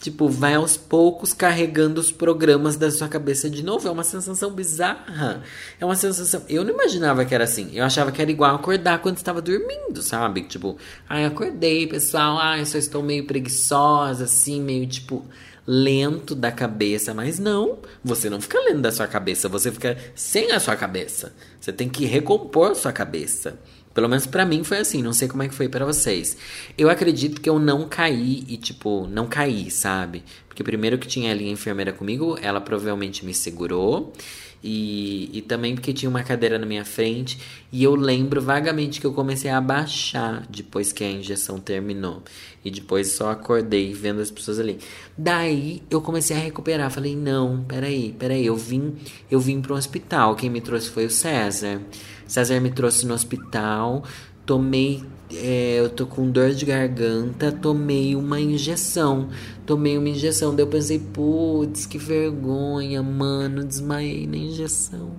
Tipo, vai aos poucos carregando os programas da sua cabeça de novo. É uma sensação bizarra. É uma sensação. Eu não imaginava que era assim. Eu achava que era igual acordar quando estava dormindo, sabe? Tipo, ai, acordei, pessoal. Ai, só estou meio preguiçosa, assim, meio tipo lento da cabeça, mas não, você não fica lento da sua cabeça, você fica sem a sua cabeça. Você tem que recompor sua cabeça. Pelo menos para mim foi assim, não sei como é que foi para vocês. Eu acredito que eu não caí e tipo, não caí, sabe? Porque primeiro que tinha ali a enfermeira comigo, ela provavelmente me segurou. E, e também porque tinha uma cadeira na minha frente. E eu lembro vagamente que eu comecei a abaixar depois que a injeção terminou. E depois só acordei vendo as pessoas ali. Daí eu comecei a recuperar. Falei, não, peraí, peraí. Eu vim, eu vim para hospital. Quem me trouxe foi o César. César me trouxe no hospital. Tomei é, eu tô com dor de garganta, tomei uma injeção. Tomei uma injeção. Daí eu pensei, putz, que vergonha, mano. Desmaiei na injeção.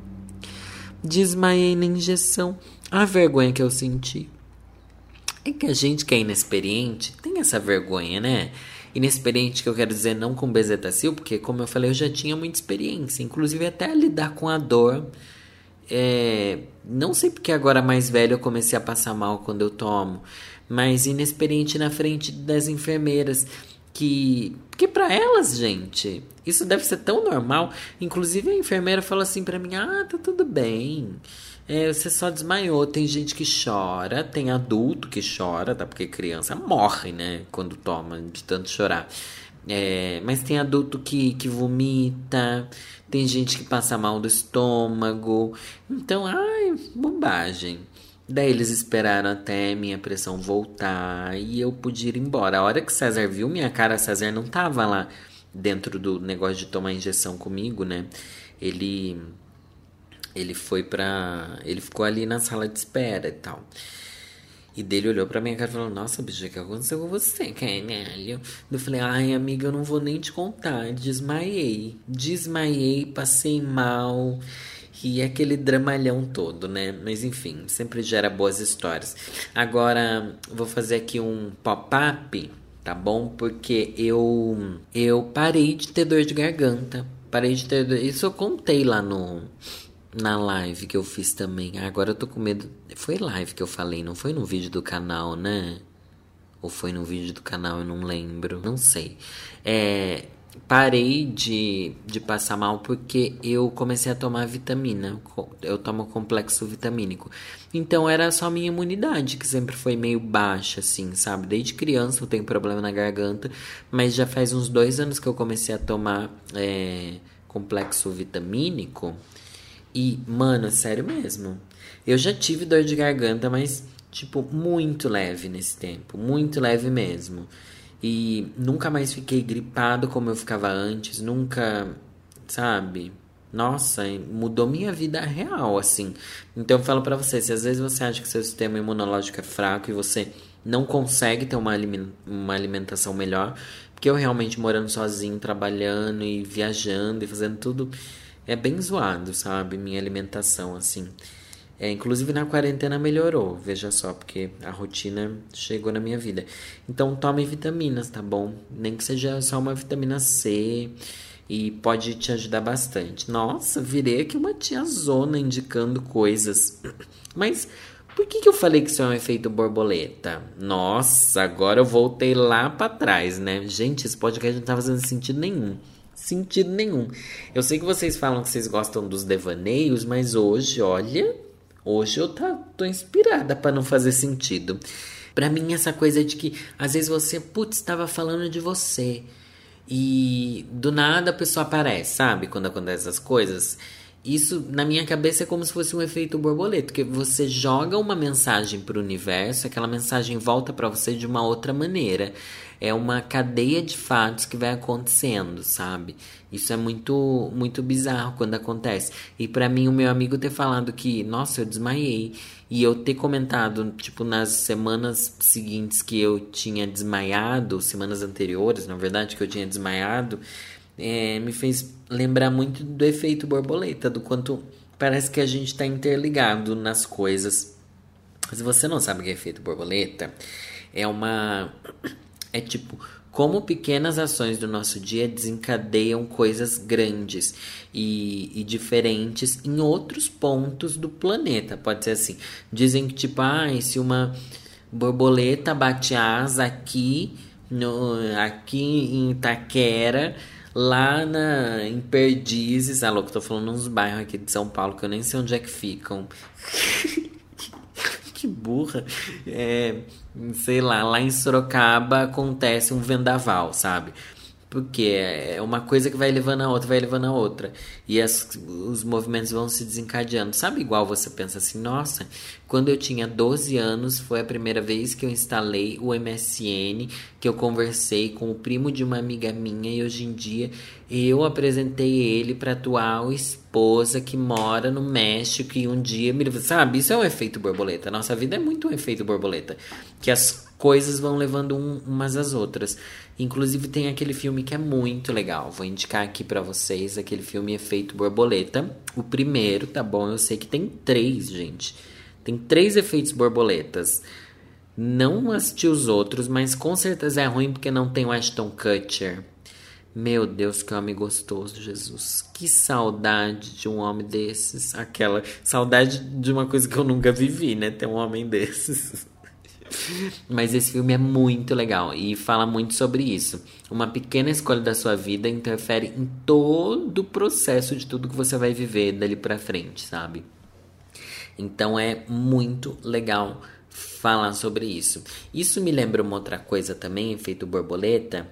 Desmaiei na injeção. A vergonha que eu senti. É que a gente que é inexperiente tem essa vergonha, né? Inexperiente que eu quero dizer não com bezetacil, porque como eu falei, eu já tinha muita experiência, inclusive até lidar com a dor. É, não sei porque agora mais velho eu comecei a passar mal quando eu tomo, mas inexperiente na frente das enfermeiras que que para elas, gente, isso deve ser tão normal. Inclusive a enfermeira falou assim para mim: "Ah, tá tudo bem. É, você só desmaiou. Tem gente que chora, tem adulto que chora, tá? Porque criança morre, né? Quando toma de tanto chorar. É, mas tem adulto que, que vomita, tem gente que passa mal do estômago. Então, ai, bobagem. Daí eles esperaram até minha pressão voltar e eu pude ir embora. A hora que César viu minha cara, César não tava lá dentro do negócio de tomar injeção comigo, né? Ele ele foi pra. Ele ficou ali na sala de espera e tal. E dele olhou pra minha cara e falou: Nossa, bicho, o que aconteceu com você, caralho? Eu falei: Ai, amiga, eu não vou nem te contar. Desmaiei. Desmaiei, passei mal. E aquele dramalhão todo, né? Mas enfim, sempre gera boas histórias. Agora, vou fazer aqui um pop-up, tá bom? Porque eu eu parei de ter dor de garganta. Parei de ter dor. Isso eu contei lá no na live que eu fiz também. Ah, agora eu tô com medo. Foi live que eu falei, não foi no vídeo do canal, né? Ou foi no vídeo do canal, eu não lembro. Não sei. É, parei de, de passar mal porque eu comecei a tomar vitamina. Eu tomo complexo vitamínico. Então era só minha imunidade, que sempre foi meio baixa, assim, sabe? Desde criança eu tenho problema na garganta, mas já faz uns dois anos que eu comecei a tomar é, complexo vitamínico. E, mano, sério mesmo. Eu já tive dor de garganta, mas, tipo, muito leve nesse tempo. Muito leve mesmo. E nunca mais fiquei gripado como eu ficava antes. Nunca, sabe? Nossa, mudou minha vida real, assim. Então eu falo para você, se às vezes você acha que seu sistema imunológico é fraco e você não consegue ter uma, uma alimentação melhor, porque eu realmente morando sozinho, trabalhando e viajando e fazendo tudo é bem zoado, sabe? Minha alimentação, assim. É, inclusive na quarentena melhorou, veja só, porque a rotina chegou na minha vida. Então tome vitaminas, tá bom? Nem que seja só uma vitamina C e pode te ajudar bastante. Nossa, virei aqui uma tia zona indicando coisas. Mas por que, que eu falei que isso é um efeito borboleta? Nossa, agora eu voltei lá para trás, né? Gente, esse podcast não tá fazendo sentido nenhum sentido nenhum. Eu sei que vocês falam que vocês gostam dos devaneios, mas hoje, olha, hoje eu tá, tô inspirada para não fazer sentido. Para mim essa coisa de que às vezes você, putz, estava falando de você e do nada a pessoa aparece, sabe? Quando acontece essas coisas. Isso, na minha cabeça, é como se fosse um efeito borboleta, porque você joga uma mensagem para o universo, aquela mensagem volta para você de uma outra maneira é uma cadeia de fatos que vai acontecendo, sabe? Isso é muito muito bizarro quando acontece. E para mim o meu amigo ter falado que, nossa, eu desmaiei e eu ter comentado, tipo, nas semanas seguintes que eu tinha desmaiado, semanas anteriores, na verdade, que eu tinha desmaiado, é, me fez lembrar muito do efeito borboleta, do quanto parece que a gente está interligado nas coisas. Se você não sabe o que é efeito borboleta, é uma é tipo, como pequenas ações do nosso dia desencadeiam coisas grandes e, e, diferentes em outros pontos do planeta. Pode ser assim. Dizem que, tipo, ah, se uma borboleta bate asa aqui, no, aqui em Itaquera, lá na, em Perdizes, ah, louco, tô falando uns bairros aqui de São Paulo que eu nem sei onde é que ficam. que burra. É, sei lá, lá em Sorocaba acontece um vendaval, sabe? Porque é uma coisa que vai levando a outra, vai levando a outra. E as, os movimentos vão se desencadeando. Sabe igual você pensa assim, nossa, quando eu tinha 12 anos foi a primeira vez que eu instalei o MSN, que eu conversei com o primo de uma amiga minha e hoje em dia eu apresentei ele para atual esposa que mora no México e um dia sabe, isso é um efeito borboleta. Nossa vida é muito um efeito borboleta, que as coisas vão levando um, umas às outras. Inclusive tem aquele filme que é muito legal. Vou indicar aqui para vocês aquele filme Efeito Borboleta. O primeiro, tá bom? Eu sei que tem três, gente. Tem três efeitos borboletas. Não assisti os outros, mas com certeza é ruim porque não tem o Ashton Kutcher. Meu Deus, que homem gostoso, Jesus. Que saudade de um homem desses. Aquela saudade de uma coisa que eu nunca vivi, né? Ter um homem desses. Mas esse filme é muito legal e fala muito sobre isso. Uma pequena escolha da sua vida interfere em todo o processo de tudo que você vai viver dali pra frente, sabe? Então é muito legal falar sobre isso. Isso me lembra uma outra coisa também, efeito borboleta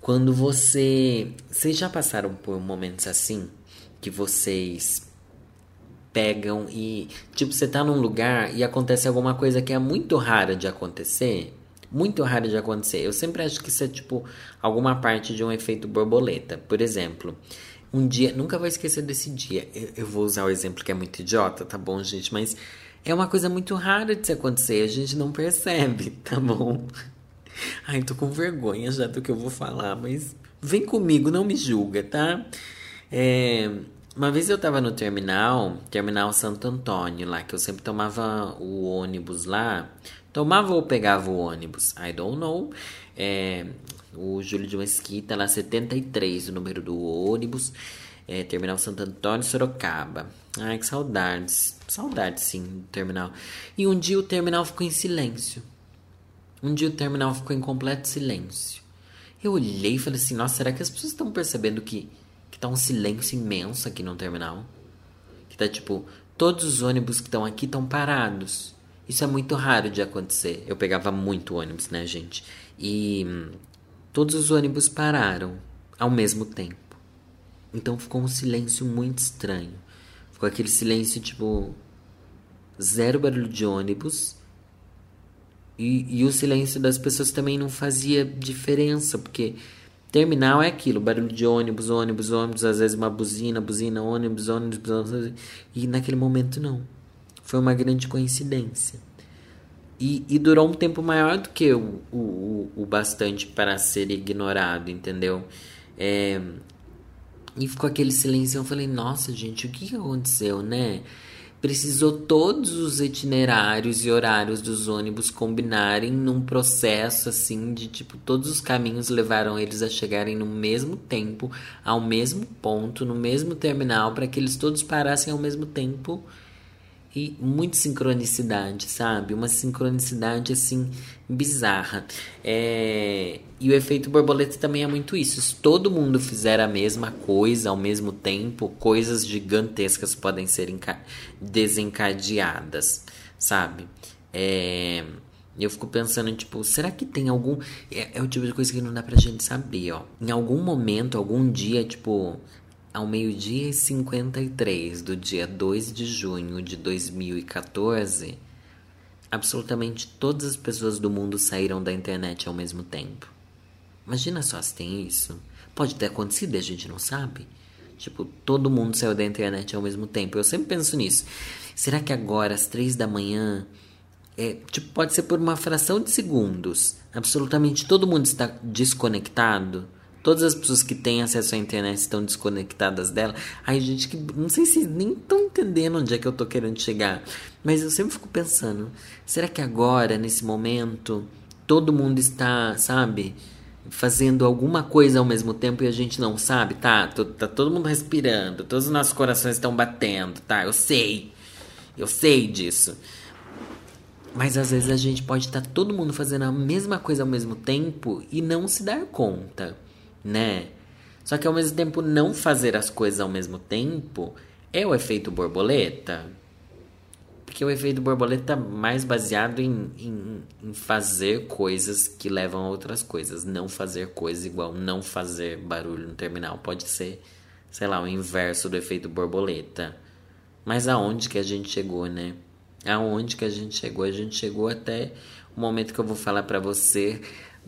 quando você. Vocês já passaram por momentos assim? Que vocês pegam e. Tipo, você tá num lugar e acontece alguma coisa que é muito rara de acontecer. Muito rara de acontecer. Eu sempre acho que isso é tipo alguma parte de um efeito borboleta. Por exemplo, um dia. Nunca vou esquecer desse dia. Eu, eu vou usar o exemplo que é muito idiota, tá bom, gente? Mas é uma coisa muito rara de se acontecer. A gente não percebe, tá bom? Ai, tô com vergonha já do que eu vou falar, mas vem comigo, não me julga, tá? É, uma vez eu tava no terminal, terminal Santo Antônio, lá, que eu sempre tomava o ônibus lá. Tomava ou pegava o ônibus? I don't know. É, o Júlio de Mesquita, lá 73, o número do ônibus. É, terminal Santo Antônio, Sorocaba. Ai, que saudades. Saudades, sim, do terminal. E um dia o terminal ficou em silêncio. Um dia o terminal ficou em completo silêncio. Eu olhei e falei assim: nossa, será que as pessoas estão percebendo que, que tá um silêncio imenso aqui no terminal? Que tá tipo, todos os ônibus que estão aqui estão parados. Isso é muito raro de acontecer. Eu pegava muito ônibus, né, gente? E hum, todos os ônibus pararam ao mesmo tempo. Então ficou um silêncio muito estranho. Ficou aquele silêncio tipo zero barulho de ônibus e, e o silêncio das pessoas também não fazia diferença, porque terminal é aquilo, barulho de ônibus, ônibus, ônibus, às vezes uma buzina, buzina, ônibus, ônibus, ônibus e naquele momento não. Foi uma grande coincidência. E, e durou um tempo maior do que o, o, o bastante para ser ignorado, entendeu? É, e ficou aquele silêncio. Eu falei, nossa, gente, o que aconteceu, né? Precisou todos os itinerários e horários dos ônibus combinarem num processo assim de tipo todos os caminhos levaram eles a chegarem no mesmo tempo, ao mesmo ponto, no mesmo terminal para que eles todos parassem ao mesmo tempo e muita sincronicidade, sabe? Uma sincronicidade assim bizarra. É... E o efeito borboleta também é muito isso. Se todo mundo fizer a mesma coisa ao mesmo tempo, coisas gigantescas podem ser enca... desencadeadas, sabe? É... Eu fico pensando, tipo, será que tem algum. É, é o tipo de coisa que não dá pra gente saber, ó. Em algum momento, algum dia, tipo, ao meio-dia e 53 do dia 2 de junho de 2014, absolutamente todas as pessoas do mundo saíram da internet ao mesmo tempo. Imagina só se tem isso. Pode ter acontecido e a gente não sabe. Tipo, todo mundo saiu da internet ao mesmo tempo. Eu sempre penso nisso. Será que agora, às três da manhã, é, tipo, pode ser por uma fração de segundos, absolutamente todo mundo está desconectado? Todas as pessoas que têm acesso à internet estão desconectadas dela. Ai, gente, que não sei se nem estão entendendo onde é que eu tô querendo chegar. Mas eu sempre fico pensando: será que agora, nesse momento, todo mundo está, sabe, fazendo alguma coisa ao mesmo tempo e a gente não sabe? Tá, tá todo mundo respirando, todos os nossos corações estão batendo, tá? Eu sei. Eu sei disso. Mas às vezes a gente pode estar tá todo mundo fazendo a mesma coisa ao mesmo tempo e não se dar conta né? Só que ao mesmo tempo não fazer as coisas ao mesmo tempo é o efeito borboleta. Porque o efeito borboleta é mais baseado em, em, em, fazer coisas que levam a outras coisas. Não fazer coisas igual não fazer barulho no terminal. Pode ser, sei lá, o inverso do efeito borboleta. Mas aonde que a gente chegou, né? Aonde que a gente chegou? A gente chegou até o momento que eu vou falar para você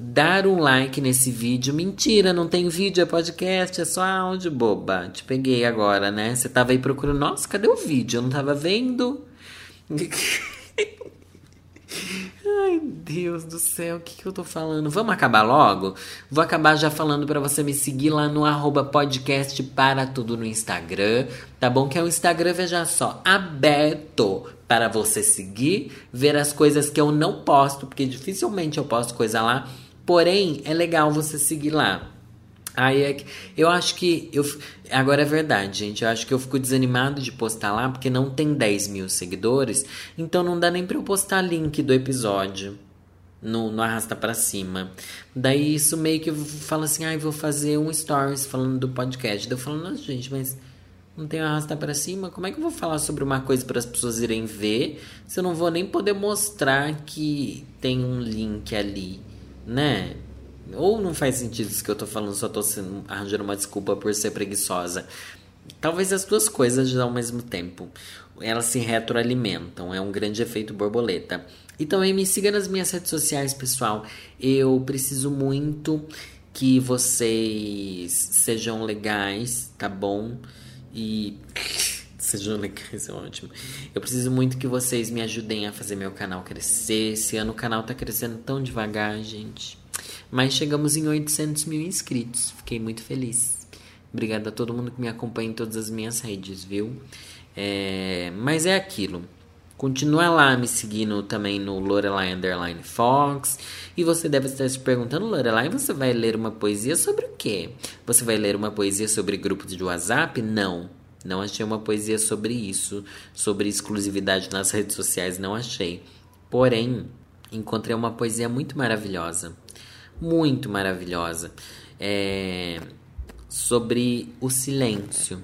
dar um like nesse vídeo. Mentira, não tem vídeo, é podcast, é só áudio, boba. Te peguei agora, né? Você tava aí procurando. Nossa, cadê o vídeo? Eu não tava vendo. Ai, Deus do céu, o que, que eu tô falando? Vamos acabar logo? Vou acabar já falando para você me seguir lá no arroba podcast para tudo no Instagram, tá bom? Que é o Instagram, veja só, aberto para você seguir, ver as coisas que eu não posto, porque dificilmente eu posto coisa lá. Porém, é legal você seguir lá. Aí é que, eu acho que eu agora é verdade, gente. Eu acho que eu fico desanimado de postar lá porque não tem 10 mil seguidores, então não dá nem pra eu postar link do episódio no, no arrasta para cima. Daí isso meio que fala assim, ai, ah, vou fazer um stories falando do podcast. Daí eu falo, nossa, gente, mas não tem arrasta para cima? Como é que eu vou falar sobre uma coisa para as pessoas irem ver se eu não vou nem poder mostrar que tem um link ali, né? Ou não faz sentido isso que eu tô falando, só tô arranjando uma desculpa por ser preguiçosa. Talvez as duas coisas ao mesmo tempo. Elas se retroalimentam, é um grande efeito borboleta. E também me siga nas minhas redes sociais, pessoal. Eu preciso muito que vocês sejam legais, tá bom? E sejam legais, é ótimo. Eu preciso muito que vocês me ajudem a fazer meu canal crescer. Esse ano o canal tá crescendo tão devagar, gente. Mas chegamos em 800 mil inscritos. Fiquei muito feliz. Obrigado a todo mundo que me acompanha em todas as minhas redes, viu? É, mas é aquilo. Continua lá me seguindo também no Lorelai Underline Fox. E você deve estar se perguntando, Lorelai, você vai ler uma poesia sobre o quê? Você vai ler uma poesia sobre grupos de WhatsApp? Não. Não achei uma poesia sobre isso, sobre exclusividade nas redes sociais, não achei. Porém, encontrei uma poesia muito maravilhosa muito maravilhosa é, sobre o silêncio.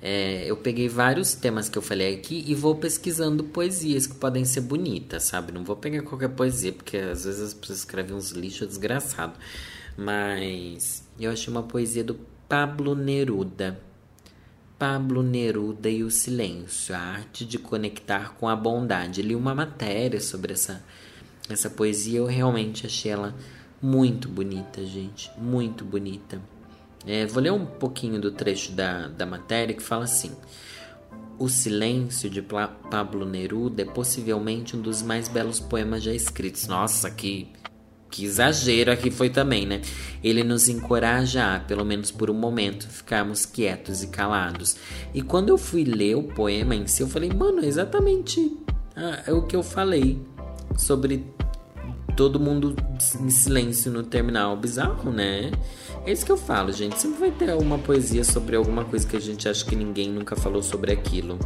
É, eu peguei vários temas que eu falei aqui e vou pesquisando poesias que podem ser bonitas, sabe? Não vou pegar qualquer poesia, porque às vezes as pessoas escrevem uns lixos desgraçados. Mas eu achei uma poesia do Pablo Neruda. Pablo Neruda e o Silêncio, a arte de conectar com a bondade. li uma matéria sobre essa, essa poesia, eu realmente achei ela muito bonita, gente, muito bonita. É, vou ler um pouquinho do trecho da, da matéria que fala assim: O Silêncio de Pablo Neruda é possivelmente um dos mais belos poemas já escritos. Nossa, que, que exagero aqui foi também, né? Ele nos encoraja a, pelo menos por um momento, ficarmos quietos e calados. E quando eu fui ler o poema em si, eu falei, mano, é exatamente ah, é o que eu falei sobre todo mundo em silêncio no terminal. Bizarro, né? É isso que eu falo, gente. Sempre vai ter uma poesia sobre alguma coisa que a gente acha que ninguém nunca falou sobre aquilo.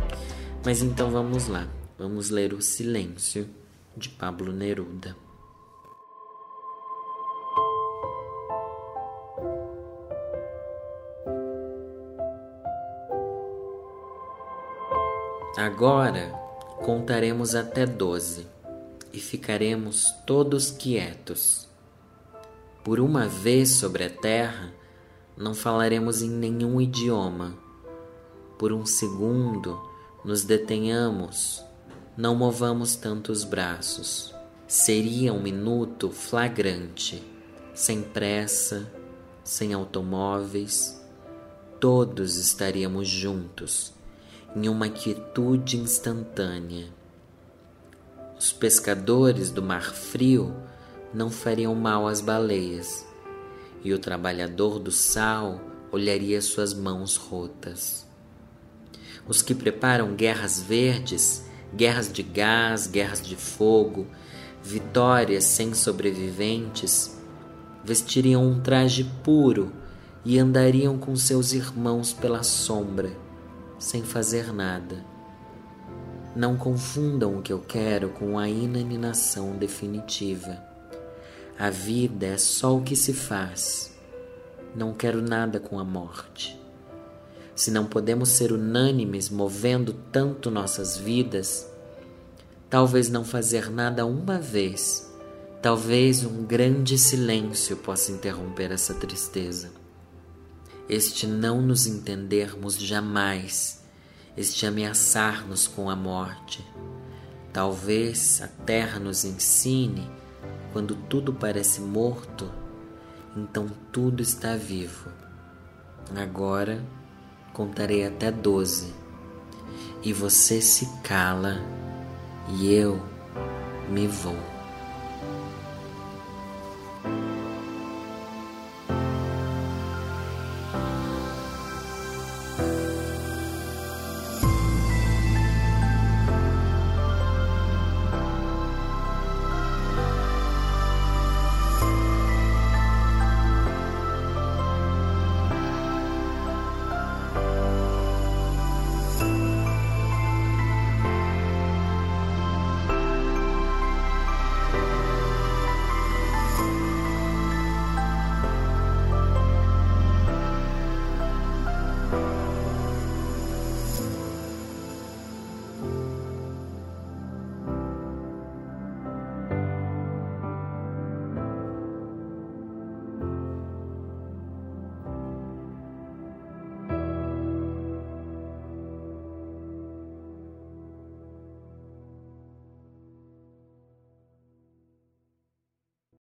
Mas então vamos lá. Vamos ler O Silêncio de Pablo Neruda. Agora contaremos até doze e ficaremos todos quietos. Por uma vez sobre a terra, não falaremos em nenhum idioma. Por um segundo, nos detenhamos, não movamos tantos braços. Seria um minuto flagrante, sem pressa, sem automóveis, todos estaríamos juntos, em uma quietude instantânea os pescadores do Mar Frio não fariam mal às baleias, e o trabalhador do sal olharia suas mãos rotas. Os que preparam guerras verdes, guerras de gás, guerras de fogo, vitórias sem sobreviventes, vestiriam um traje puro e andariam com seus irmãos pela sombra, sem fazer nada não confundam o que eu quero com a inanimação definitiva. A vida é só o que se faz. Não quero nada com a morte. Se não podemos ser unânimes movendo tanto nossas vidas, talvez não fazer nada uma vez, talvez um grande silêncio possa interromper essa tristeza. Este não nos entendermos jamais este ameaçar-nos com a morte. Talvez a terra nos ensine, quando tudo parece morto, então tudo está vivo. Agora contarei até doze, e você se cala, e eu me vou.